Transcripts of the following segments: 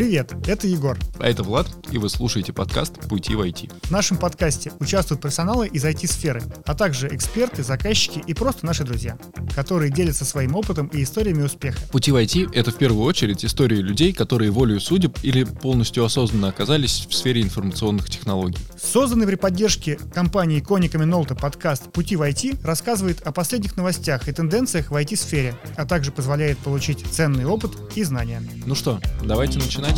Привет, это Егор. А это Влад, и вы слушаете подкаст «Пути в IT». В нашем подкасте участвуют профессионалы из IT-сферы, а также эксперты, заказчики и просто наши друзья, которые делятся своим опытом и историями успеха. «Пути в IT» — это в первую очередь истории людей, которые волею судеб или полностью осознанно оказались в сфере информационных технологий. Созданный при поддержке компании Коника Минолта подкаст «Пути в IT» рассказывает о последних новостях и тенденциях в IT-сфере, а также позволяет получить ценный опыт и знания. Ну что, давайте начинать.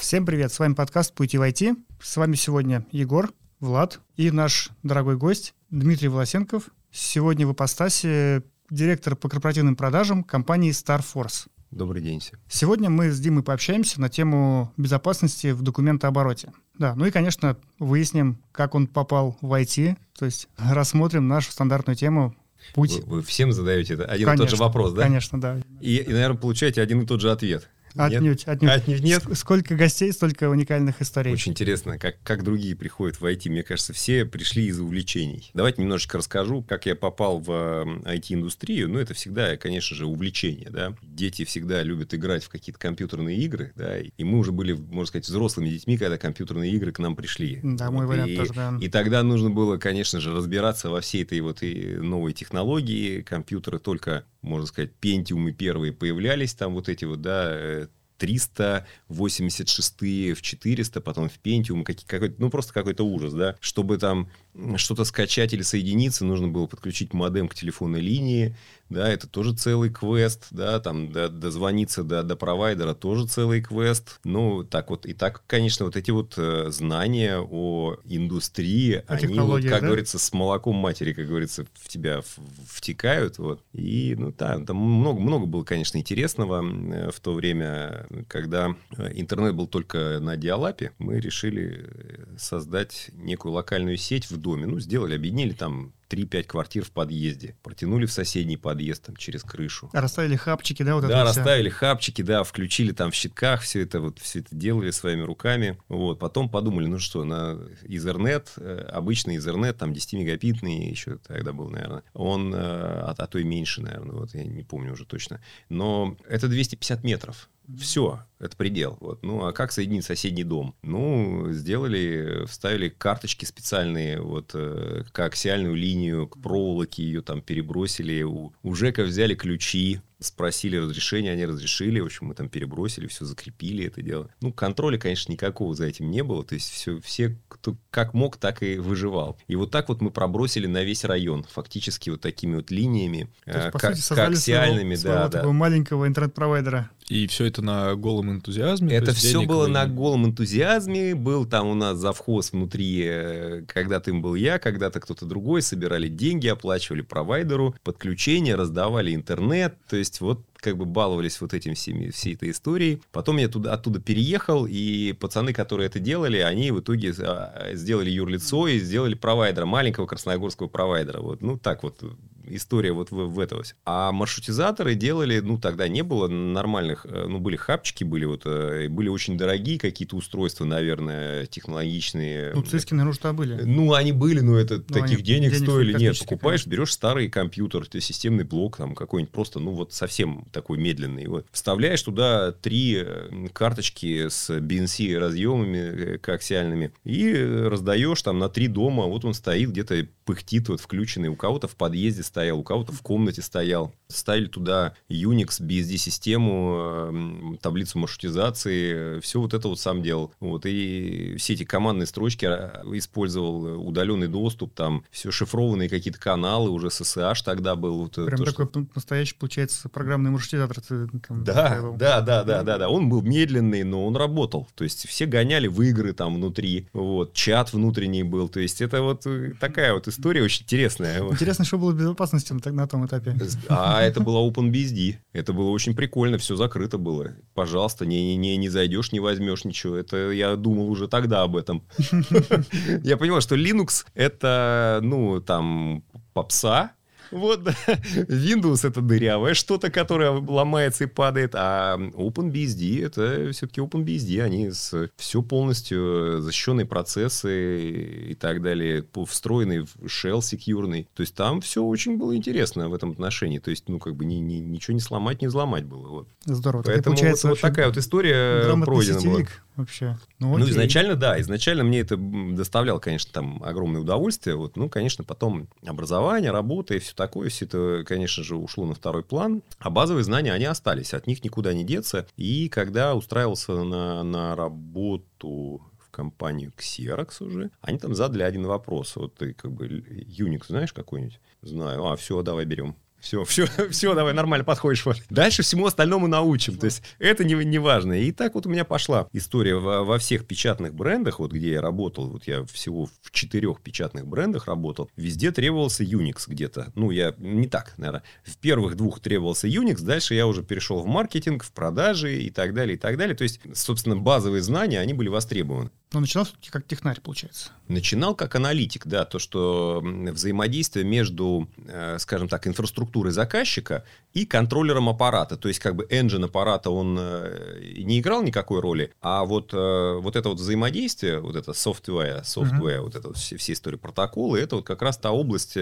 Всем привет, с вами подкаст «Пути в IT». С вами сегодня Егор, Влад и наш дорогой гость Дмитрий Волосенков. Сегодня в ипостаси директор по корпоративным продажам компании StarForce. Добрый день всем. Сегодня мы с Димой пообщаемся на тему безопасности в документообороте. Да, ну и, конечно, выясним, как он попал в IT, то есть рассмотрим нашу стандартную тему путь. Вы, вы всем задаете один конечно, и тот же вопрос, да? Конечно, да. И, и, наверное, получаете один и тот же ответ. Отнюдь, отнюдь. Отнюдь нет. Сколько гостей, столько уникальных историй. Очень интересно, как, как другие приходят в IT. Мне кажется, все пришли из увлечений. Давайте немножечко расскажу, как я попал в IT-индустрию. Ну, это всегда, конечно же, увлечение, да. Дети всегда любят играть в какие-то компьютерные игры, да. И мы уже были, можно сказать, взрослыми детьми, когда компьютерные игры к нам пришли. Да, вот. мой вариант и, тоже, да. И тогда нужно было, конечно же, разбираться во всей этой вот и новой технологии. Компьютеры только, можно сказать, пентиумы первые появлялись, там вот эти вот, да, э, 386 в 400, потом в Pentium, какой-то, ну, просто какой-то ужас, да. Чтобы там что-то скачать или соединиться, нужно было подключить модем к телефонной линии, да, это тоже целый квест, да, там до, дозвониться до, до провайдера тоже целый квест. Ну, так вот, и так, конечно, вот эти вот э, знания о индустрии, о они, вот, как да? говорится, с молоком матери, как говорится, в тебя втекают, вот. И, ну, да, там много, много было, конечно, интересного э, в то время, когда э, интернет был только на диалапе, мы решили создать некую локальную сеть в доме, ну, сделали, объединили там 3-5 квартир в подъезде. Протянули в соседний подъезд там, через крышу. Расставили хапчики, да? Вот да, это расставили вся? хапчики, да, включили там в щитках все это, вот все это делали своими руками. Вот. Потом подумали, ну что, на Ethernet, э, обычный Ethernet, там 10-мегабитный еще тогда был, наверное, он, а, а то и меньше, наверное, вот я не помню уже точно. Но это 250 метров. Все, это предел. Вот. Ну, а как соединить соседний дом? Ну, сделали, вставили карточки специальные, вот, э, как аксиальную линию к проволоке, ее там перебросили. У, у ЖЭКа взяли ключи, спросили разрешение, они разрешили, в общем, мы там перебросили, все закрепили это дело. Ну, контроля, конечно, никакого за этим не было, то есть все, все кто как мог, так и выживал. И вот так вот мы пробросили на весь район, фактически вот такими вот линиями, есть, по как, сути, коаксиальными, своего, да, своего да. маленького интернет-провайдера. И все это на голом энтузиазме? Это все было на голом энтузиазме. Был там у нас завхоз внутри. Э, когда-то им был я, когда-то кто-то другой. Собирали деньги, оплачивали провайдеру, подключение, раздавали интернет. То есть вот как бы баловались вот этим всеми, всей этой историей. Потом я туда, оттуда переехал, и пацаны, которые это делали, они в итоге а, сделали юрлицо и сделали провайдера, маленького красногорского провайдера. Вот, ну, так вот история вот в, в этого. А маршрутизаторы делали, ну, тогда не было нормальных, э, ну, были хапчики, были вот, э, были очень дорогие какие-то устройства, наверное, технологичные. Ну, циски, наверное, что были. Ну, они были, но это ну, таких денег, денег стоили. Нет, покупаешь, конечно. берешь старый компьютер, системный блок, там, какой-нибудь просто, ну, вот совсем такой медленный. Вот. Вставляешь туда три э, карточки с BNC разъемами коаксиальными и раздаешь там на три дома. Вот он стоит где-то пыхтит, вот включенный. У кого-то в подъезде стоял, у кого-то в комнате стоял. Ставили туда Unix, BSD-систему, эм, таблицу маршрутизации. Все вот это вот сам делал. Вот. И все эти командные строчки а, использовал, удаленный доступ, там все шифрованные какие-то каналы, уже SSH тогда был. Вот Прям то, такой что... настоящий, получается, программный маршрутизатор. Там, да, да, да, да, да, да. Он был медленный, но он работал. То есть все гоняли в игры там внутри. Вот. Чат внутренний был. То есть это вот э, такая вот история очень интересная. Интересно, что было с безопасностью на том этапе. А это было OpenBSD. Это было очень прикольно, все закрыто было. Пожалуйста, не, не, не зайдешь, не возьмешь ничего. Это я думал уже тогда об этом. Я понимал, что Linux это, ну, там, попса, Вот, да. Windows это дырявое что-то, которое ломается и падает, а OpenBSD это все-таки OpenBSD, они с все полностью защищенные процессы и так далее, встроенный в shell секьюрный. То есть там все очень было интересно в этом отношении. То есть, ну, как бы ни, ни, ничего не сломать, не взломать было. Вот. Здорово. Поэтому вот, вот такая вот история пройдена была. Вообще. Ну, ну, изначально, да, изначально мне это доставляло, конечно, там огромное удовольствие. Вот, ну, конечно, потом образование, работа и все такое, все это, конечно же, ушло на второй план. А базовые знания, они остались, от них никуда не деться. И когда устраивался на, на работу компанию Xerox уже, они там задали один вопрос. Вот ты как бы Unix знаешь какой-нибудь? Знаю. А, все, давай берем. Все, все, все, давай, нормально подходишь. Дальше всему остальному научим. То есть это не, не важно. И так вот у меня пошла история во, во всех печатных брендах, вот где я работал, вот я всего в четырех печатных брендах работал, везде требовался Unix где-то. Ну, я не так, наверное. В первых двух требовался Unix, дальше я уже перешел в маркетинг, в продажи и так далее, и так далее. То есть, собственно, базовые знания, они были востребованы. Но начинал все-таки как технарь, получается. Начинал как аналитик, да, то, что взаимодействие между, э, скажем так, инфраструктурой заказчика и контроллером аппарата. То есть, как бы engine аппарата, он э, не играл никакой роли, а вот, э, вот это вот взаимодействие, вот это software, software, uh-huh. вот это вот все, все истории протоколы, это вот как раз та область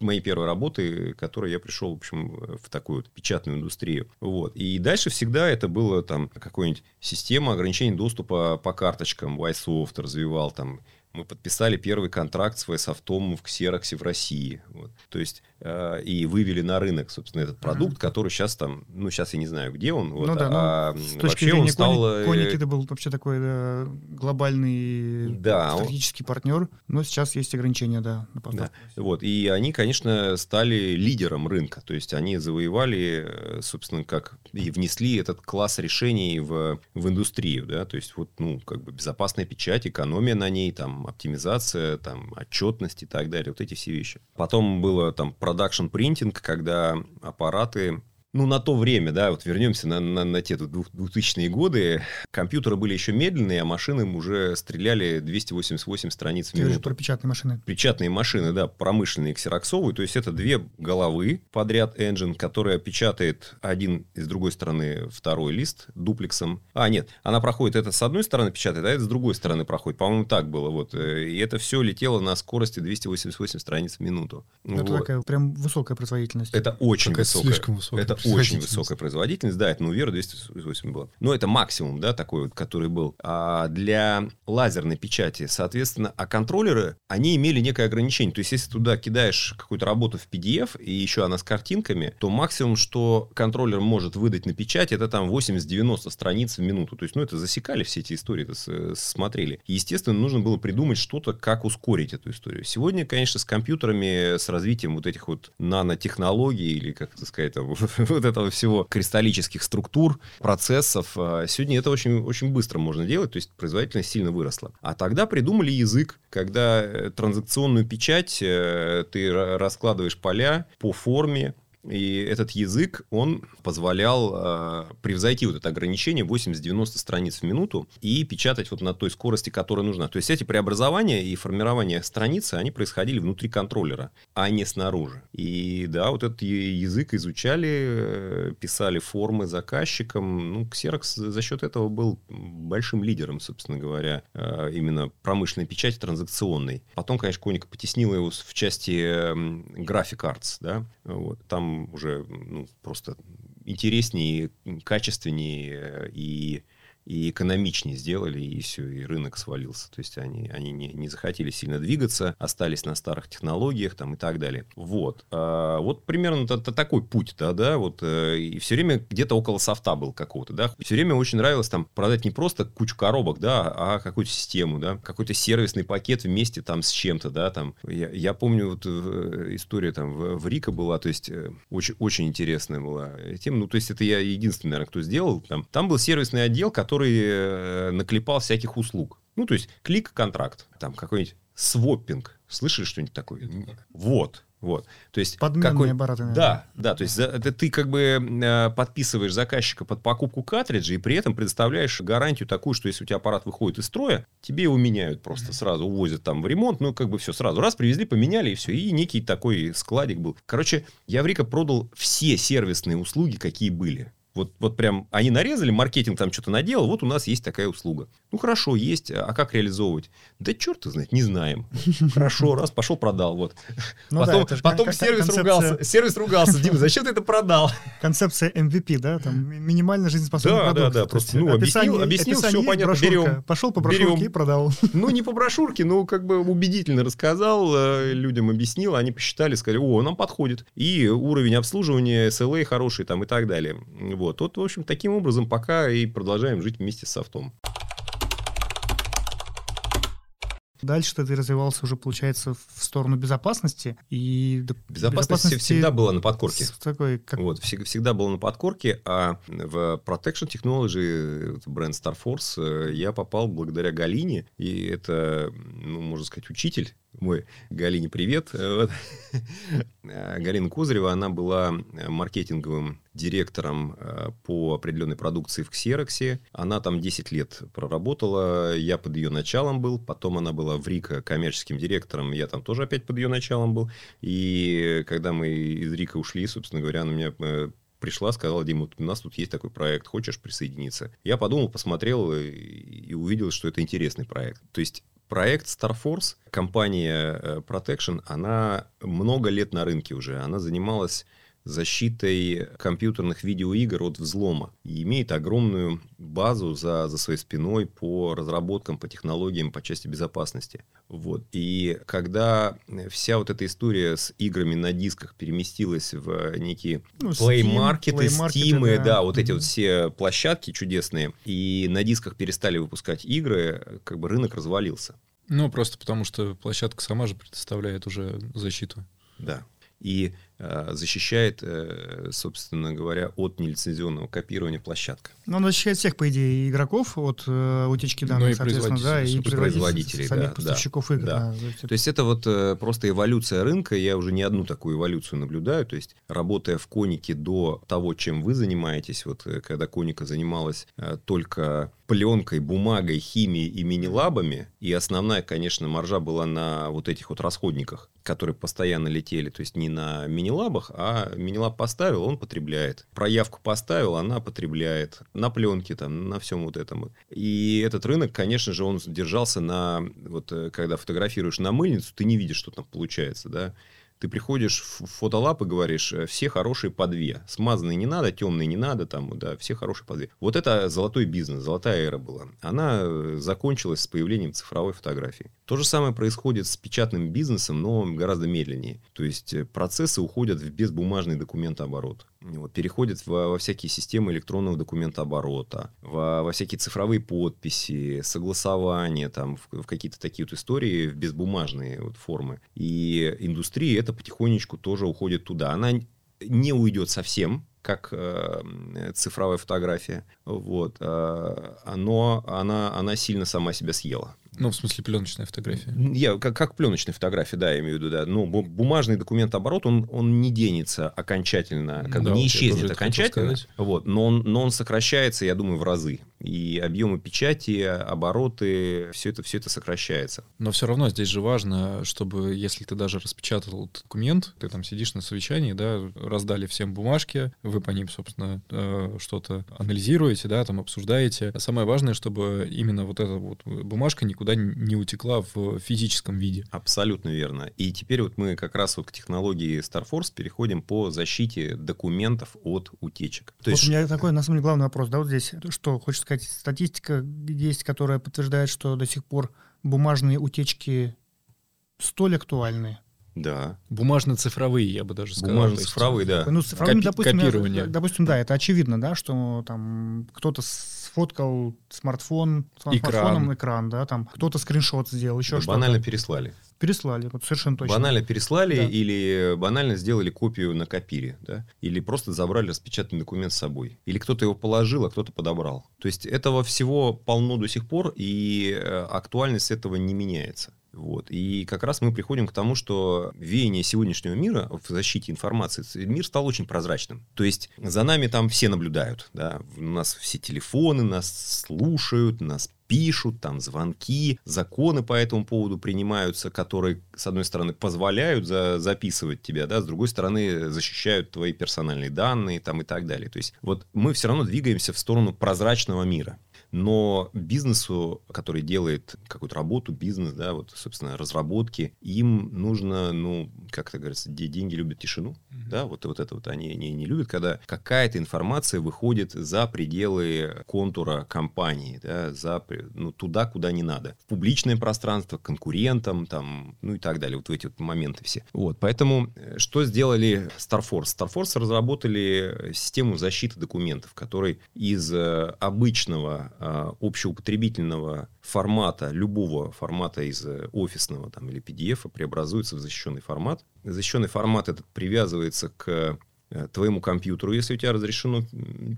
моей первой работы, которой я пришел, в общем, в такую вот печатную индустрию. Вот. И дальше всегда это было там какая-нибудь система ограничений доступа по карточкам, Isoft развивал там мы подписали первый контракт с Вайсофтом в Ксероксе в России. Вот. То есть, э, и вывели на рынок, собственно, этот продукт, mm-hmm. который сейчас там, ну, сейчас я не знаю, где он. Вот, ну, да, а, ну, с точки зрения он стал... Коники, Коники это был вообще такой да, глобальный да, стратегический он... партнер, но сейчас есть ограничения, да, на поставку. Да. Вот, и они, конечно, стали лидером рынка, то есть они завоевали, собственно, как и внесли этот класс решений в, в индустрию, да, то есть вот, ну, как бы безопасная печать, экономия на ней, там, оптимизация, там, отчетность и так далее, вот эти все вещи. Потом было там продакшн принтинг, когда аппараты ну, на то время, да, вот вернемся на, на, на те 2000-е годы, компьютеры были еще медленные, а машины уже стреляли 288 страниц в минуту. Ты про печатные машины. Печатные машины, да, промышленные, ксероксовые, то есть это две головы подряд engine, которая печатает один из другой стороны второй лист дуплексом. А, нет, она проходит, это с одной стороны печатает, а это с другой стороны проходит. По-моему, так было, вот. И это все летело на скорости 288 страниц в минуту. Это вот. такая прям высокая производительность. Это очень Какая высокая. слишком высокая. Это очень высокая производительность, да, это ну, Вера 208 было. Но это максимум, да, такой вот, который был. А для лазерной печати, соответственно, а контроллеры, они имели некое ограничение. То есть, если туда кидаешь какую-то работу в PDF, и еще она с картинками, то максимум, что контроллер может выдать на печать, это там 80-90 страниц в минуту. То есть, ну, это засекали все эти истории, это смотрели. И, естественно, нужно было придумать что-то, как ускорить эту историю. Сегодня, конечно, с компьютерами, с развитием вот этих вот нанотехнологий, или, как это сказать, там, вот этого всего кристаллических структур, процессов. А, сегодня это очень, очень быстро можно делать, то есть производительность сильно выросла. А тогда придумали язык, когда э, транзакционную печать э, ты раскладываешь поля по форме, и этот язык, он позволял э, превзойти вот это ограничение 80-90 страниц в минуту и печатать вот на той скорости, которая нужна. То есть эти преобразования и формирование страницы, они происходили внутри контроллера, а не снаружи. И да, вот этот язык изучали, э, писали формы заказчикам. Ну, Xerox за счет этого был большим лидером, собственно говоря, э, именно промышленной печати транзакционной. Потом, конечно, Коник потеснил его в части э, Graphic Arts, да, вот. Там уже ну, просто интереснее, качественнее и и экономичнее сделали, и все, и рынок свалился. То есть они, они не, не захотели сильно двигаться, остались на старых технологиях там, и так далее. Вот. А, вот примерно это, это такой путь, да, да, вот. Э, и все время где-то около софта был какого-то, да. Все время очень нравилось там продать не просто кучу коробок, да, а какую-то систему, да, какой-то сервисный пакет вместе там с чем-то, да, там. Я, я помню вот э, история там в, в Рика была, то есть э, очень, очень интересная была тема. Ну, то есть это я единственный, наверное, кто сделал. Там, там был сервисный отдел, который который э, наклепал всяких услуг. Ну, то есть, клик-контракт, там какой-нибудь своппинг. Слышали что-нибудь такое? Вот. Вот. То есть Подменные какой... аппараты. наверное. Да, да, то есть за- это ты как бы э, подписываешь заказчика под покупку картриджа и при этом предоставляешь гарантию такую, что если у тебя аппарат выходит из строя, тебе его меняют просто сразу, увозят там в ремонт, ну как бы все сразу. Раз, привезли, поменяли и все. И некий такой складик был. Короче, Яврика продал все сервисные услуги, какие были. Вот, вот прям они нарезали, маркетинг там что-то наделал, вот у нас есть такая услуга. Ну хорошо, есть, а как реализовывать? Да черт знает, не знаем. Хорошо, раз, пошел, продал, вот. Ну да, потом же потом сервис концепция- ругался, сервис ругался, Дима, зачем ты это продал? Концепция MVP, да, там ми- минимально жизнеспособный Да, да, продукт. да, То просто, есть ну, объяснил, описание- объяснил, описание есть, понятно, брошюрка. берем. Пошел по брошюрке Берем. и продал. Ну, не по брошюрке, но как бы убедительно рассказал, э, людям объяснил, они посчитали, сказали, о, нам подходит. И уровень обслуживания, SLA хороший там и так далее. Вот. Вот, в общем, таким образом пока и продолжаем жить вместе с софтом. Дальше ты развивался уже, получается, в сторону безопасности. И Безопасность всегда была на подкорке. такой, как Вот, всег- всегда было на подкорке, а в Protection Technology, вот бренд Star Force, э, я попал благодаря Галине, и это, ну, можно сказать, учитель мой. Галине привет. Э, вот. Э, Галина Козырева, она была э, маркетинговым директором по определенной продукции в Ксероксе. Она там 10 лет проработала, я под ее началом был, потом она была в Рика коммерческим директором, я там тоже опять под ее началом был. И когда мы из Рика ушли, собственно говоря, она меня пришла, сказала, Дима, у нас тут есть такой проект, хочешь присоединиться? Я подумал, посмотрел и увидел, что это интересный проект. То есть проект Star Force, компания э, Protection, она много лет на рынке уже. Она занималась защитой компьютерных видеоигр от взлома. И имеет огромную базу за, за своей спиной по разработкам, по технологиям, по части безопасности. Вот. И когда вся вот эта история с играми на дисках переместилась в некие Ну, Market, Steam, да. да. вот эти вот все площадки чудесные, и на дисках перестали выпускать игры, как бы рынок развалился. Ну, просто потому что площадка сама же предоставляет уже защиту. Да. И защищает, э, собственно говоря, от нелицензионного копирования площадка. Ну, он защищает всех, по идее, игроков от э, утечки данных, Ну и соответственно, да, и производителей, самих да, поставщиков да, игр. да. да. То есть это- вот э, просто эволюция рынка. Я уже не одну такую эволюцию наблюдаю. То есть работая в Конике до того, чем вы занимаетесь, вот э, когда Коника занималась э, только пленкой, бумагой, химией и мини-лабами, и основная, конечно, маржа была на вот этих вот расходниках, которые постоянно летели, то есть не на мини-лабах, а мини-лаб поставил, он потребляет. Проявку поставил, она потребляет. На пленке там, на всем вот этом. И этот рынок, конечно же, он держался на... Вот э, когда фотографируешь на мыльницу, ты не видишь, что там получается, да. Ты приходишь в фотолаб и говоришь, э, все хорошие по две. Смазанные не надо, темные не надо, там, да, все хорошие по две. Вот это золотой бизнес, золотая эра была. Она э, закончилась с появлением цифровой фотографии. То же самое происходит с печатным бизнесом, но гораздо медленнее. То есть э, процессы уходят в безбумажный документооборот. Вот, переходят во, во всякие системы электронного документооборота, во, во всякие цифровые подписи, согласования, там, в, в какие-то такие вот истории, в безбумажные вот формы. И индустрия это потихонечку тоже уходит туда. Она не уйдет совсем, как э, цифровая фотография, вот, э, но она, она сильно сама себя съела. Ну, в смысле, пленочная фотография. Я, как, как пленочная фотография, да, я имею в виду, да. Но бу- бумажный документооборот, он, он не денется окончательно, как бы Да, не я тоже исчезнет окончательно. Вот, но он, но он сокращается, я думаю, в разы. И объемы печати, обороты, все это, все это сокращается. Но все равно здесь же важно, чтобы, если ты даже распечатал документ, ты там сидишь на совещании, да, раздали всем бумажки, вы по ним, собственно, э, что-то анализируете, да, там обсуждаете. А самое важное, чтобы именно вот эта вот бумажка никуда не утекла в физическом виде. Абсолютно верно. И теперь вот мы как раз вот к технологии StarForce переходим по защите документов от утечек. То вот есть у меня такой, на самом деле, главный вопрос, да, вот здесь, что, хочешь сказать, статистика есть, которая подтверждает, что до сих пор бумажные утечки столь актуальны. Да. Бумажно-цифровые, я бы даже сказал. Бумажно-цифровые, да. Ну, с цифровыми, Копи- допустим, я- копирование. допустим, да, это очевидно, да, что там кто-то сфоткал смартфон, смартфоном экран, да, там кто-то скриншот сделал, еще Да что-то. банально переслали. Переслали, вот совершенно точно. Банально переслали Да. или банально сделали копию на копире, да? Или просто забрали распечатанный документ с собой. Или кто-то его положил, а кто-то подобрал. То есть этого всего полно до сих пор, и э, актуальность этого не меняется. Вот. И как раз мы приходим к тому, что веяние сегодняшнего мира в защите информации, мир стал очень прозрачным. То есть за нами там все наблюдают. Да? У нас все телефоны, нас слушают, нас пишут, там звонки, законы по этому поводу принимаются, которые, с одной стороны, позволяют за, записывать тебя, да, с другой стороны, защищают твои персональные данные там, и так далее. То есть вот мы все равно двигаемся в сторону прозрачного мира. Но бизнесу, который делает какую-то работу, бизнес, да, вот, собственно, разработки, им нужно, ну, как это говорится, деньги любят тишину, mm-hmm. да, вот, вот это вот они не, не любят, когда какая-то информация выходит за пределы контура компании, да, за, ну, туда, куда не надо. В публичное пространство, конкурентам, там, ну и так далее, вот в эти вот моменты все. Вот, поэтому э, что сделали Starforce? Starforce разработали систему защиты документов, который из э, обычного а, общеупотребительного формата, любого формата из э, офисного там, или PDF преобразуется в защищенный формат. Защищенный формат этот привязывается к э, твоему компьютеру, если у тебя разрешено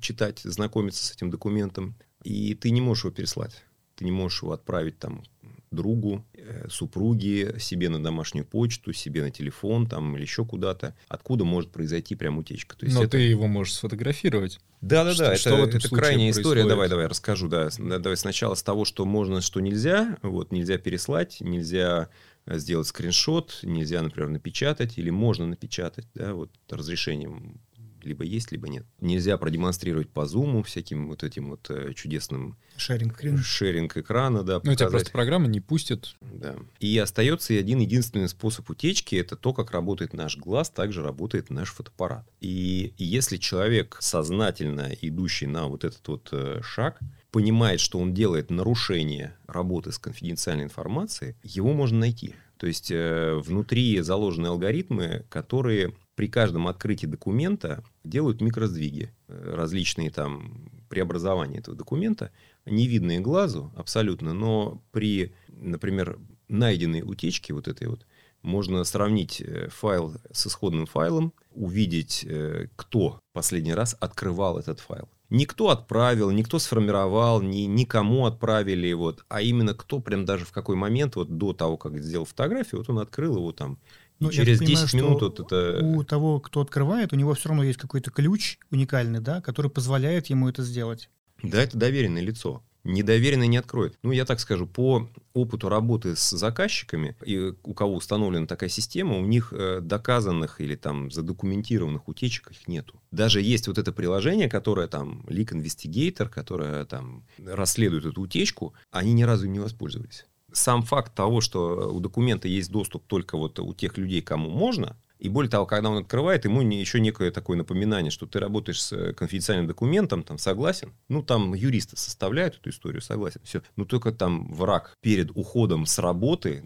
читать, знакомиться с этим документом, и ты не можешь его переслать. Ты не можешь его отправить там другу, э, супруге, себе на домашнюю почту, себе на телефон там или еще куда-то. Откуда может произойти прям утечка? То есть Но это... ты его можешь сфотографировать. Да, да, да. Это, это крайняя история. Давай, давай, расскажу. Да. Давай сначала с того, что можно, что нельзя. Вот нельзя переслать, нельзя э, сделать скриншот, нельзя, например, напечатать, или можно напечатать, да, вот разрешением либо есть, либо нет. Нельзя продемонстрировать по зуму всяким вот этим вот э, чудесным... Шеринг экрана. Шеринг экрана, да. Ну, у тебя просто программа не пустит. Да. И остается один единственный способ утечки, это то, как работает наш глаз, также работает наш фотоаппарат. И если человек сознательно идущий на вот этот вот э, шаг, понимает, что он делает нарушение работы с конфиденциальной информацией, его можно найти. То есть э, внутри заложены алгоритмы, которые при каждом открытии документа делают микросдвиги, э, различные там преобразования этого документа, невидные глазу абсолютно, но при, например, найденной утечке вот этой вот, можно сравнить э, файл с исходным файлом, увидеть, э, кто последний раз открывал этот файл. Никто отправил, никто сформировал, ни, никому отправили, вот, а именно кто прям даже в какой момент, вот до того, как сделал фотографию, вот он открыл его там ну, через понимаю, 10 минут вот это... У того, кто открывает, у него все равно есть какой-то ключ уникальный, да, который позволяет ему это сделать. Да, это доверенное лицо. Недоверенный не откроет. Ну, я так скажу, по опыту работы с заказчиками, и у кого установлена такая система, у них э, доказанных или там задокументированных утечек их нету. Даже есть вот это приложение, которое там Leak Investigator, которое там расследует эту утечку, они ни разу не воспользовались сам факт того, что у документа есть доступ только вот у тех людей, кому можно, и более того, когда он открывает, ему еще некое такое напоминание, что ты работаешь с э, конфиденциальным документом, там согласен. Ну, там юристы составляют эту историю, согласен. Все. Но только там враг перед уходом с работы,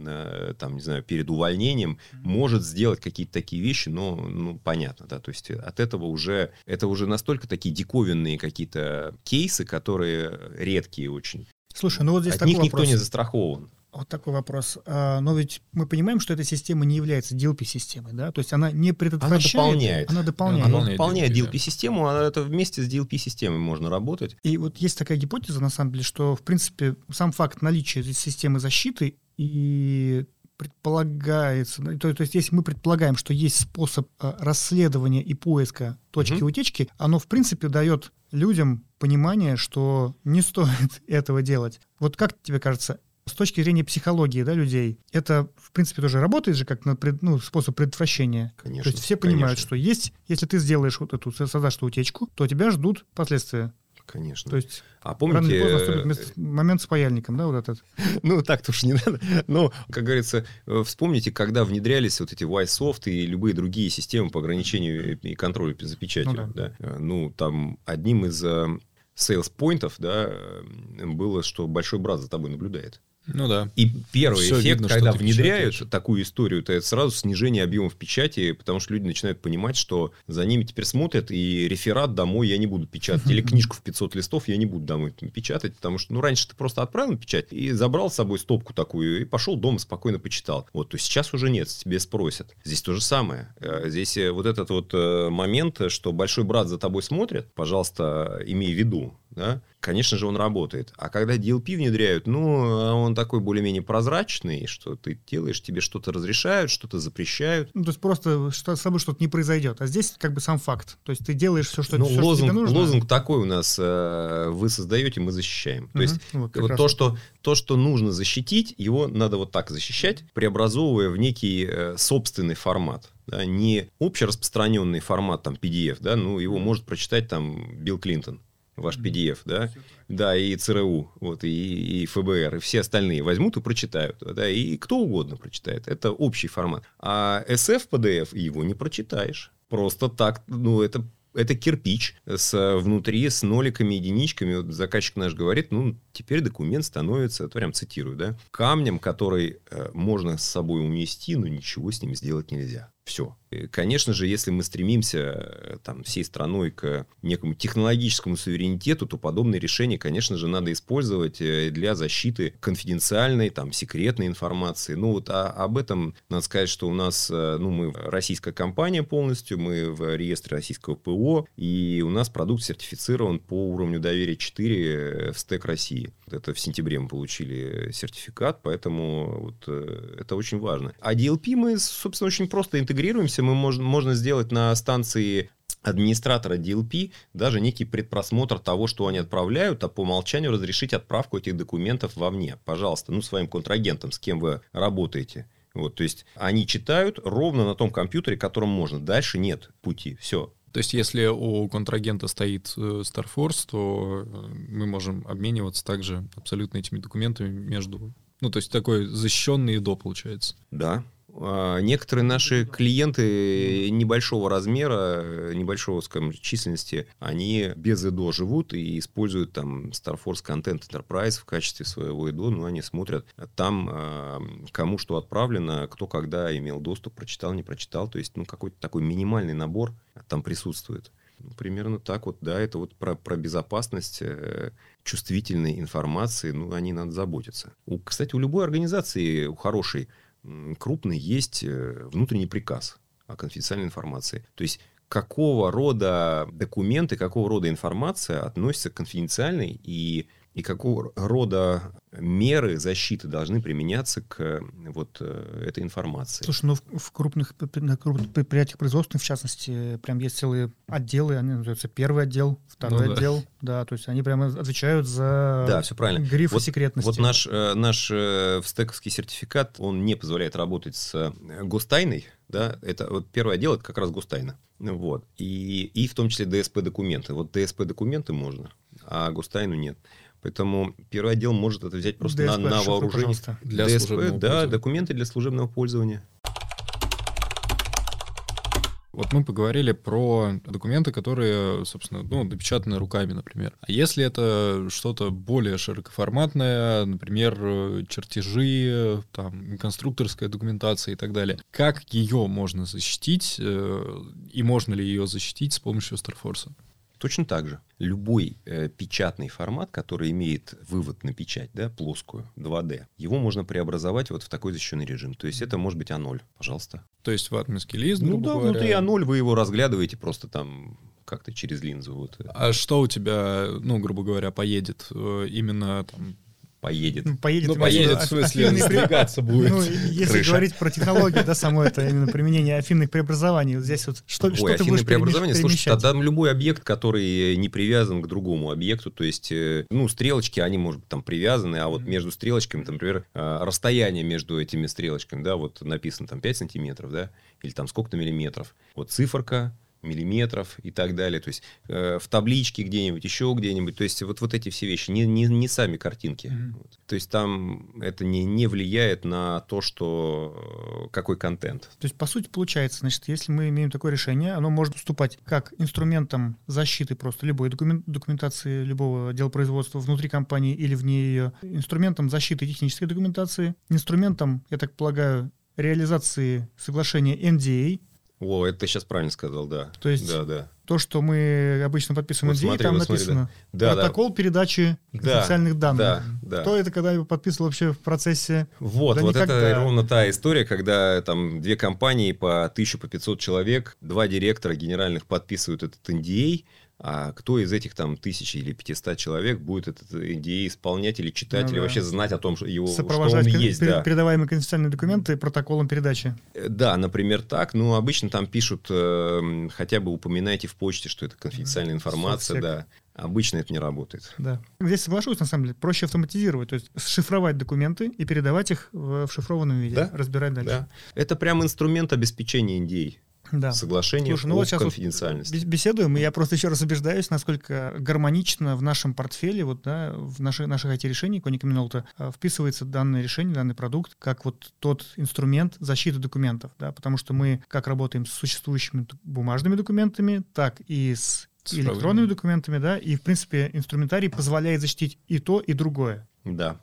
там, не знаю, перед увольнением, может сделать какие-то такие вещи, но, ну, понятно, да. То есть от этого уже, это уже настолько такие диковинные какие-то кейсы, которые редкие очень. Слушай, ну вот здесь От такой них вопрос. никто не застрахован. Вот такой вопрос. А, но ведь мы понимаем, что эта система не является DLP-системой, да? То есть она не предотвращает. Она дополняет. Она дополняет. Она дополняет DLP-систему, а это вместе с DLP-системой можно работать. И вот есть такая гипотеза, на самом деле, что, в принципе, сам факт наличия этой системы защиты и предполагается, то, то есть если мы предполагаем, что есть способ а, расследования и поиска точки угу. утечки, оно в принципе дает людям понимание, что не стоит этого делать. Вот как тебе кажется, с точки зрения психологии да, людей, это, в принципе, тоже работает же как на ну, способ предотвращения. Конечно. То есть все понимают, конечно. что есть, если ты сделаешь вот эту, создашь эту утечку, то тебя ждут последствия. Конечно. То есть а помните... Рано или момент с паяльником, да, вот этот? Ну, так-то уж не надо. Но, как говорится, э, вспомните, когда внедрялись вот эти Y-Soft и любые другие системы по ограничению и контролю за печатью. Ну, да. Да? Э, ну там одним из э, sales поинтов да, было, что большой брат за тобой наблюдает. Ну да. И первый Все эффект, видно, когда внедряют печатаешь. такую историю, то это сразу снижение объемов печати, потому что люди начинают понимать, что за ними теперь смотрят, и реферат домой я не буду печатать, или книжку в 500 листов я не буду домой печатать, потому что, ну, раньше ты просто отправил печать и забрал с собой стопку такую, и пошел дома спокойно почитал. Вот, то сейчас уже нет, тебе спросят. Здесь то же самое. Э, здесь э, вот этот вот э, момент, что большой брат за тобой смотрит, пожалуйста, имей в виду, да, конечно же, он работает. А когда DLP внедряют, ну, а он такой более-менее прозрачный, что ты делаешь, тебе что-то разрешают, что-то запрещают. Ну, то есть просто что, с собой что-то не произойдет. А здесь как бы сам факт. То есть ты делаешь все, что, ну, все, лозунг, что тебе нужно. Лозунг такой у нас, э, вы создаете, мы защищаем. То Мгм. есть Вот, вот раз то, что, то, что нужно защитить, его надо вот так защищать, преобразовывая в некий э, собственный формат. Да, не общераспространенный формат там PDF, да, ну его может прочитать там Билл Клинтон, ваш PDF, да, да, и ЦРУ, вот, и, и ФБР, и все остальные возьмут и прочитают, да, и кто угодно прочитает. Это общий формат. А SF PDF его не прочитаешь. Просто так, ну, это это кирпич с внутри с ноликами, единичками. Вот заказчик наш говорит, ну, теперь документ становится, прям цитирую, да, камнем, который э, можно с собой унести, но ничего с ним сделать нельзя. Все. Конечно же, если мы стремимся э, там, всей страной к некому технологическому суверенитету, то подобные решения, конечно же, надо использовать э, для защиты конфиденциальной, там, секретной информации. Ну, вот а- об этом надо сказать, что у нас, э, ну, мы российская компания полностью, мы в реестре российского ПО, и у нас продукт сертифицирован по уровню доверия 4 в стек России. Это в сентябре мы получили сертификат, поэтому вот, это очень важно. А DLP мы, собственно, очень просто интегрируемся. Мы можем, можно сделать на станции администратора DLP даже некий предпросмотр того, что они отправляют, а по умолчанию разрешить отправку этих документов вовне. Пожалуйста, ну, своим контрагентам, с кем вы работаете. Вот, то есть они читают ровно на том компьютере, которым можно. Дальше нет пути. Все. То есть, если у контрагента стоит э, Starforce, то э, мы можем обмениваться также абсолютно этими документами между... Ну, то есть, такой защищенный ИДО получается. Да. А, Некоторые наши клиенты небольшого размера, небольшого, скажем, численности, они без ИДО живут и используют там Starforce Content Enterprise в качестве своего ИДО, но они смотрят там, а, кому что отправлено, кто когда имел доступ, прочитал, не прочитал. То есть, ну, какой-то такой минимальный набор там присутствует. Ну, Примерно так вот, да, это вот про, про безопасность э, чувствительной информации, ну, о ней надо заботиться. У, кстати, у любой организации, у хорошей, м, крупной, есть э, внутренний приказ о конфиденциальной информации. То есть, какого рода документы, какого рода информация относится к конфиденциальной и, и какого рода меры защиты должны применяться к вот э, этой информации. Слушай, ну в, в крупных, на крупных предприятиях производственных, в частности, прям есть целые отделы, они называются первый отдел, второй Ну да. отдел, да, то есть они прямо отвечают за Да, все правильно. грифы Вот- секретности. Вот наш, э, наш э, встековский сертификат, он не позволяет работать с гостайной, да, это вот первое дело, это как раз гостайна. Вот. И, и в том числе ДСП-документы. Вот ДСП-документы можно, а гостайну нет. Поэтому первый отдел может это взять просто на, DSP, на шифруй, вооружение. пожалуйста. Для ДСП, служебного да, документы для служебного пользования. Вот мы поговорили про документы, которые, собственно, ну, напечатаны руками, например. А если это что-то более широкоформатное, например, э, чертежи, там, конструкторская документация и так далее, как ее можно защитить э, и можно ли ее защитить с помощью Starforce? Точно так же. Любой э, печатный формат, который имеет вывод на печать, да, плоскую, 2D, его можно преобразовать вот в такой защищенный режим. То есть это может быть А0, пожалуйста. То есть ватманский лист, Ну да, говоря. внутри А0 вы его разглядываете просто там как-то через линзу. Вот, э, А что у тебя, ну, грубо говоря, поедет э, именно там... поедет. Ну, поедет, Ну, поедет, в смысле, афинный пре- сдвигаться будет. Ну, если крыша. говорить про технологии, да, само это именно применение афинных преобразований, вот здесь вот что, что Ой, ты афинное будешь преобразование, перемещать? там любой объект, который не привязан к другому объекту, то есть, э, ну, стрелочки, они, может быть, там привязаны, а вот между стрелочками, там, например, э, расстояние между этими стрелочками, да, вот написано там 5 сантиметров, да, или там сколько-то миллиметров. Вот циферка, миллиметров и так далее. То есть э, в табличке где-нибудь, еще где-нибудь. То есть вот, вот эти все вещи, не, не, не сами картинки. Мгм. Вот. То есть там это не, не влияет на то, что э, какой контент. То есть, по сути, получается, значит, если мы имеем такое решение, оно может выступать как инструментом защиты просто любой докумен- документации любого дела производства внутри компании или вне ее, инструментом защиты технической документации, инструментом, я так полагаю, реализации соглашения NDA, О, это ты сейчас правильно сказал, да. То есть Да, да. то, что мы обычно подписываем Вот NDA, смотри, там вот смотри, написано Да, да. протокол передачи Да, конфиденциальных данных. Да, да. Кто это когда подписывал вообще в процессе? Вот, Да вот никогда. это ровно та история, когда там две компании по 1000, по 500 человек, два директора генеральных подписывают этот NDA, А кто из этих там тысячи или 500 человек будет этот NDA исполнять или читать, Ну или да. вообще знать о том, что, его, что он Сопровождать есть. пер- да. передаваемые конфиденциальные документы протоколом передачи. Э, Да, например, так. Ну, обычно там пишут, э, хотя бы упоминайте в почте, что это конфиденциальная информация, Соцсек. да. Обычно это не работает. Да. Здесь соглашусь, на самом деле. Проще автоматизировать, то есть шифровать документы и передавать их в в шифрованном виде, Да. разбирать дальше. Да. Это прям инструмент обеспечения NDA. Да. Соглашение Слушай, ну вот сейчас вот конфиденциальности. бес- беседуем, и я просто еще раз убеждаюсь, насколько гармонично в нашем портфеле, вот, да, в наших, наших IT-решений Коник Минолта вписывается данное решение, данный продукт, как вот тот инструмент защиты документов, да, потому что мы как работаем с существующими бумажными документами, так и с Цифровыми. электронными документами, да, и, в принципе, инструментарий позволяет защитить и то, и другое. Да.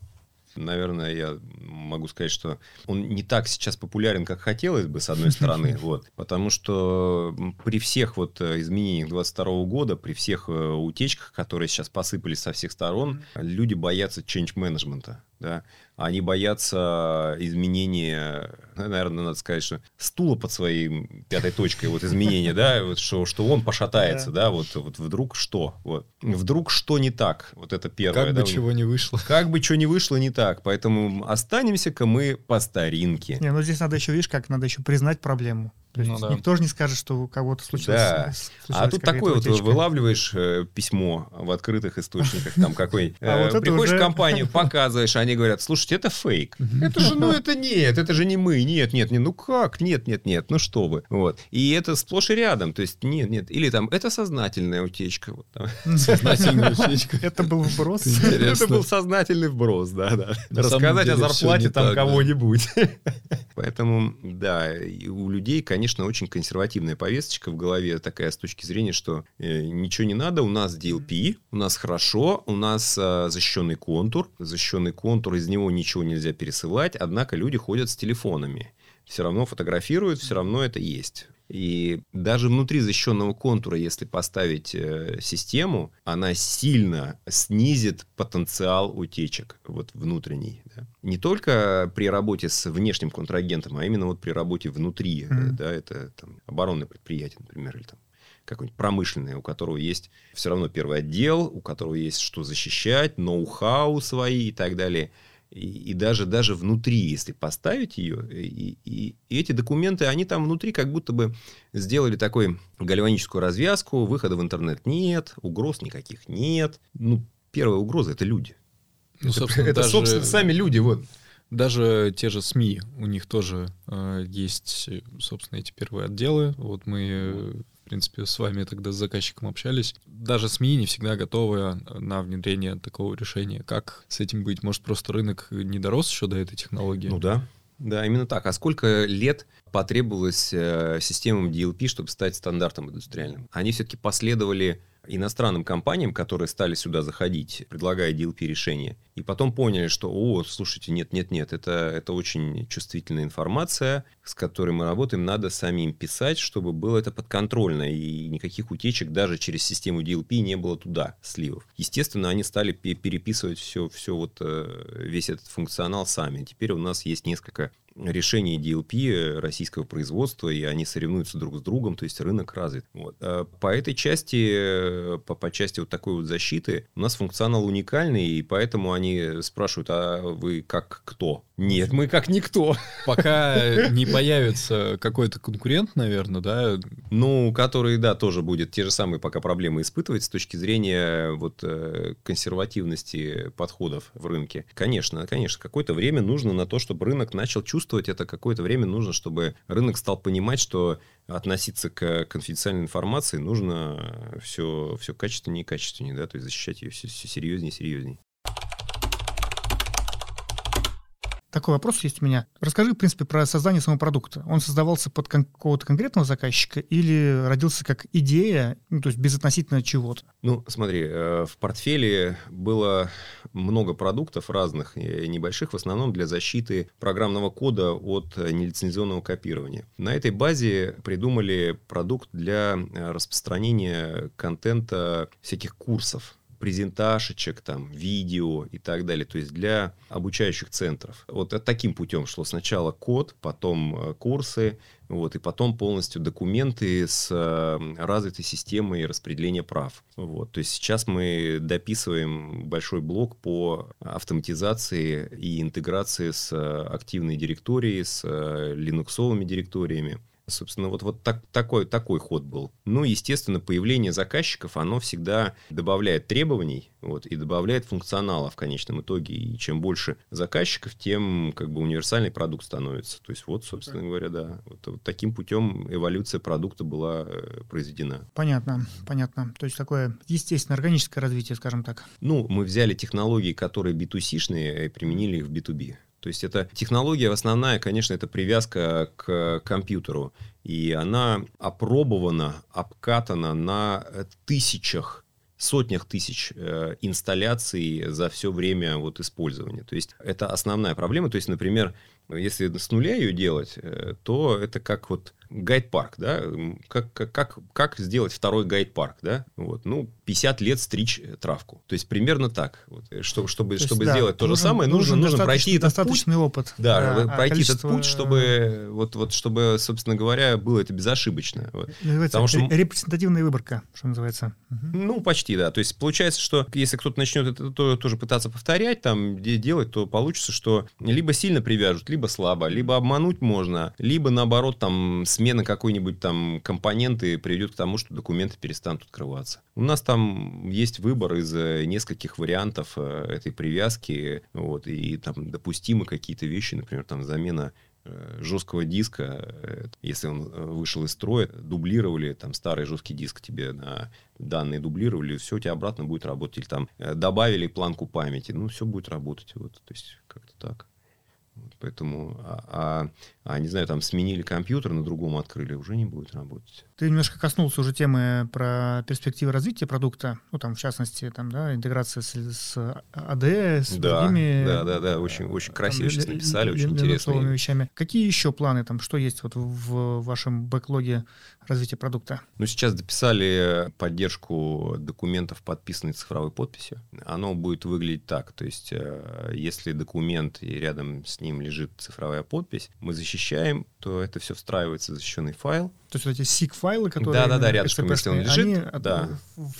Наверное, я могу сказать, что он не так сейчас популярен, как хотелось бы, с одной стороны, вот, потому что при всех вот э, изменениях 22 года, при всех э, утечках, которые сейчас посыпались со всех сторон, люди боятся change менеджмента, да, они боятся изменения, ну, наверное, надо сказать, что стула под своей пятой точкой, вот изменения, да, вот что, что он пошатается, да, вот, вот вдруг что, вот, вдруг что не так, вот это первое. Как да, бы чего не вышло. Как бы что ни вышло не так. Поэтому останемся-ка мы по старинке. Не, ну здесь надо еще, видишь, как надо еще признать проблему. То есть Ну да. никто же не скажет, что у кого-то случилось. Да. с- А тут такое вот утечка. вылавливаешь э, письмо в открытых источниках, там какой А вот это приходишь уже- в компанию, показываешь, они говорят, слушайте, это фейк. Это же, ну, это нет, это же не мы, нет, нет, нет, ну как, нет, нет, нет, ну что вы. Вот. И это сплошь и рядом, то есть нет, нет. Или там, это сознательная утечка. Вот. Сознательная утечка. Это был вброс. Это был сознательный вброс, да, да. Рассказать о зарплате не там кого-нибудь. Поэтому, да, у людей, конечно, очень консервативная повесточка в голове такая с точки зрения, что э, ничего не надо, у нас DLP, у нас хорошо, у нас э, защищенный контур, защищенный контур, из него ничего нельзя пересылать, однако люди ходят с телефонами. Все равно фотографируют, все равно это есть. И даже внутри защищенного контура, если поставить э, систему, она сильно снизит потенциал утечек вот внутренний. да. Не только при работе с внешним контрагентом, а именно вот при работе внутри. Мгм. Да, это там, оборонное предприятие, например, или там какое-нибудь промышленное, у которого есть все равно первый отдел, у которого есть что защищать, ноу-хау свои и так далее. И, и даже, даже внутри, если поставить ее, и, и- и эти документы, они там внутри как будто бы сделали такой гальваническую развязку, выхода в интернет нет, угроз никаких нет. Ну, первая угроза – это люди. Ну, это, собственно, это, даже- собственно, сами люди. Вот. Даже те же СМИ, у них тоже э, есть, собственно, эти первые отделы. Вот мы, э, принципе, с вами тогда с заказчиком общались. Даже СМИ не всегда готовы э, на внедрение такого решения. Как с этим быть? Может, просто рынок не дорос еще до этой технологии? Ну да. Да, именно так. А сколько лет потребовалось э, системам DLP, чтобы стать стандартом индустриальным? Они все-таки последовали иностранным компаниям, которые стали сюда заходить, предлагая DLP решения, и потом поняли, что, о, слушайте, нет, нет, нет, это, это очень чувствительная информация, с которой мы работаем, надо самим писать, чтобы было это подконтрольно, и никаких утечек даже через систему DLP не было туда сливов. Естественно, они стали пе- переписывать все, все вот, э, весь этот функционал сами. Теперь у нас есть несколько решений DLP российского производства, и они соревнуются друг с другом, то есть рынок развит. Вот. А По этой части, э, по, по части вот такой вот защиты, у нас функционал уникальный, и поэтому они спрашивают, а вы как кто? Нет, мы как никто. Пока не появится какой-то конкурент, наверное, да, Ну, который, да, тоже будет те же самые пока проблемы испытывать с точки зрения вот э, консервативности подходов в рынке. Конечно, конечно, какое-то время нужно на то, чтобы рынок начал чувствовать это, какое-то время нужно, чтобы рынок стал понимать, что относиться к конфиденциальной информации нужно все, все качественнее и качественнее, да, то есть защищать ее все, все серьезнее и серьезнее. Такой вопрос есть у меня. Расскажи, в принципе, про создание самого продукта. Он создавался под кон- какого-то конкретного заказчика или родился как идея, ну, то есть безотносительно чего-то? Ну, смотри, э, в портфеле было много продуктов разных, небольших, в основном для защиты программного кода от нелицензионного копирования. На этой базе придумали продукт для э, распространения контента всяких курсов. Презентажечек, там, видео и так далее. То есть для обучающих центров. Вот таким путем шло сначала код, потом э, курсы, вот, и потом полностью документы с э, развитой системой распределения прав. Вот, то есть сейчас мы дописываем большой блок по автоматизации и интеграции с э, активной директорией, с линуксовыми директориями. Собственно, вот, вот так, такой, такой ход был. Ну, естественно, появление заказчиков, оно всегда добавляет требований вот, и добавляет функционала в конечном итоге. И чем больше заказчиков, тем как бы универсальный продукт становится. То есть вот, собственно говоря, да. Вот, вот таким путем эволюция продукта была э, произведена. Понятно, понятно. То есть такое естественное, органическое развитие, скажем так. Ну, мы взяли технологии, которые B2C-шные, и применили их в B2B. То есть это технология основная, конечно, это привязка к компьютеру. И она опробована, обкатана на тысячах сотнях тысяч э, инсталляций за все время вот использования. То есть это основная проблема. То есть, например, если с нуля ее делать, э, то это как вот гайд-парк, да, как, как, как сделать второй гайд-парк, да, вот, ну, 50 лет стричь э, травку, то есть примерно так, вот, э, чтобы, чтобы, то чтобы да, сделать то же самое, нужно, нужно пройти этот достаточный путь, опыт, да, да пройти количество... этот путь, чтобы, вот, вот, чтобы, собственно говоря, было это безошибочно. Вот. Потому что... Репрезентативная выборка, что называется. Ну, почти, да, то есть получается, что если кто-то начнет это то, тоже пытаться повторять, там, делать, то получится, что либо сильно привяжут, либо слабо, либо обмануть можно, либо, наоборот, там, с смена какой-нибудь там компоненты приведет к тому, что документы перестанут открываться. У нас там есть выбор из э, нескольких вариантов э, этой привязки, вот, и там допустимы какие-то вещи, например, там замена э, жесткого диска, если он вышел из строя, дублировали там старый жесткий диск тебе на данные дублировали, все у тебя обратно будет работать. Или там добавили планку памяти, ну, все будет работать. Вот, то есть, как-то так. Поэтому, а, а, а, не знаю, там сменили компьютер, на другом открыли, уже не будет работать. Ты немножко коснулся уже темы про перспективы развития продукта, ну, там, в частности, там, да, интеграция с, с АД, с да, другими... Да, да, да, очень, очень красиво там, сейчас написали, очень интересные. вещами. Какие еще планы там, что есть вот в вашем бэклоге развития продукта? Ну, сейчас дописали поддержку документов, подписанных цифровой подписью. Оно будет выглядеть так, то есть, э, если документ и рядом с ним лежит цифровая подпись, мы защищаем, то это все встраивается в защищенный файл, то есть вот эти SIG-файлы, которые... Да-да-да, рядышком, если он лежит. Они да.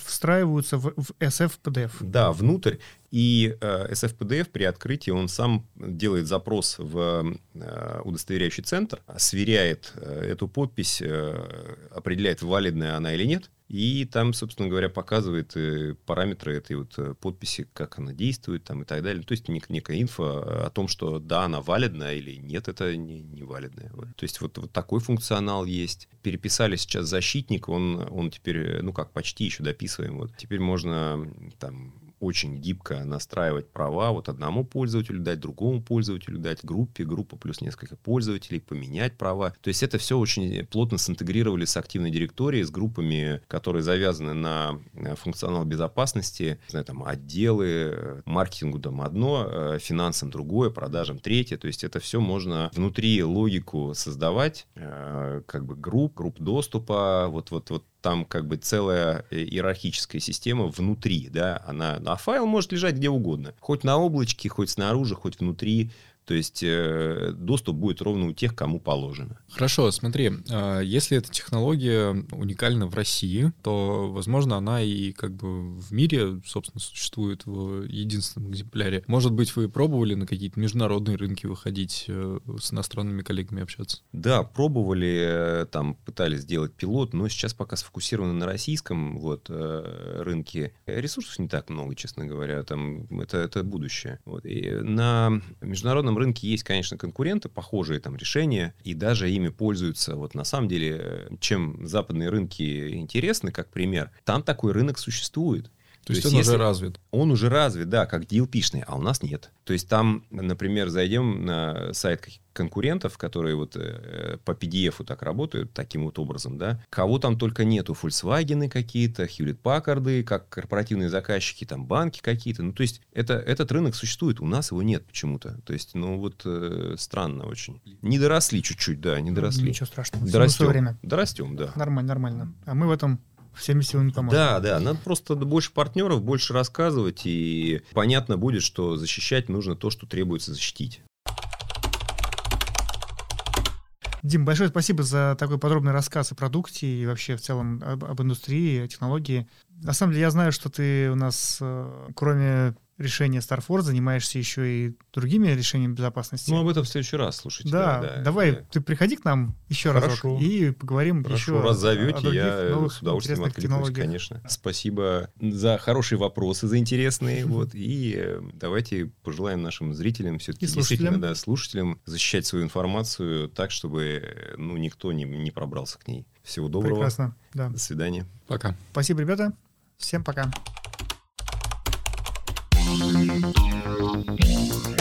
встраиваются в, в SF-PDF. Да, внутрь. И э, SF-PDF при открытии он сам делает запрос в э, удостоверяющий центр, сверяет э, эту подпись, э, определяет, валидная она или нет, и там, собственно говоря, показывает э, параметры этой вот э, подписи, как она действует там и так далее. То есть нек- некая инфа о том, что да, она валидная или нет, это не, не валидная. Вот. То есть вот, вот такой функционал есть. Переписали сейчас защитник, он, он теперь, э, ну как, почти еще дописываем. Вот. Теперь можно там очень гибко настраивать права, вот одному пользователю дать, другому пользователю дать, группе, группа плюс несколько пользователей, поменять права. То есть это все очень плотно синтегрировали с активной директорией, с группами, которые завязаны на э, функционал безопасности, знаю, там отделы, маркетингу там одно, э, финансам другое, продажам третье. То есть это все можно внутри логику создавать, э, как бы групп, групп доступа, вот, вот, вот там как бы целая э, иерархическая система внутри, да, она, а файл может лежать где угодно, хоть на облачке, хоть снаружи, хоть внутри, то есть э, доступ будет ровно у тех, кому положено. Хорошо, смотри, а, если эта технология уникальна в России, то, возможно, она и как бы в мире, собственно, существует в единственном экземпляре. Может быть, вы пробовали на какие-то международные рынки выходить, э, с иностранными коллегами общаться? Да, пробовали, э, там пытались сделать пилот, но сейчас пока сфокусированы на российском вот, рынке. Ресурсов не так много, честно говоря, там это, это будущее. Вот. И на международном международном рынке есть, конечно, конкуренты, похожие там решения, и даже ими пользуются. Вот на самом деле, чем западные рынки интересны, как пример, там такой рынок существует. То, То есть, есть он уже развит. Он уже развит, да, как DLP-шный, а у нас нет. То есть там, например, зайдем на сайт конкурентов, которые вот э, по PDF так работают, таким вот образом, да, кого там только нету, Volkswagen какие-то, Hewlett Packard, как корпоративные заказчики, там банки какие-то. Ну, то есть это, этот рынок существует, у нас его нет почему-то. То есть, ну, вот э, странно очень. Не доросли чуть-чуть, да, не доросли. Ничего страшного. Дорастем. время. Дорастем, да. Нормально, нормально. А мы в этом всеми силами помочь. Да, да, надо просто больше партнеров, больше рассказывать, и понятно будет, что защищать нужно то, что требуется защитить. Дим, большое спасибо за такой подробный рассказ о продукте и вообще в целом об, об индустрии, о технологии. На самом деле я знаю, что ты у нас, э, кроме решения Starforce, занимаешься еще и другими решениями безопасности. Ну, об этом в следующий раз, слушайте. Да, да, да давай, да. ты приходи к нам еще Хорошо. разок и поговорим Хорошо, еще раз зовете, о других я новых с удовольствием откликнусь, конечно. Спасибо за хорошие вопросы, за интересные. Вот, и э, давайте пожелаем нашим зрителям все-таки действительно, да, слушателям защищать свою информацию так, чтобы ну, никто не, не пробрался к ней. Всего доброго. Прекрасно, да. До свидания. Пока. Спасибо, ребята. Всем пока. Thank you.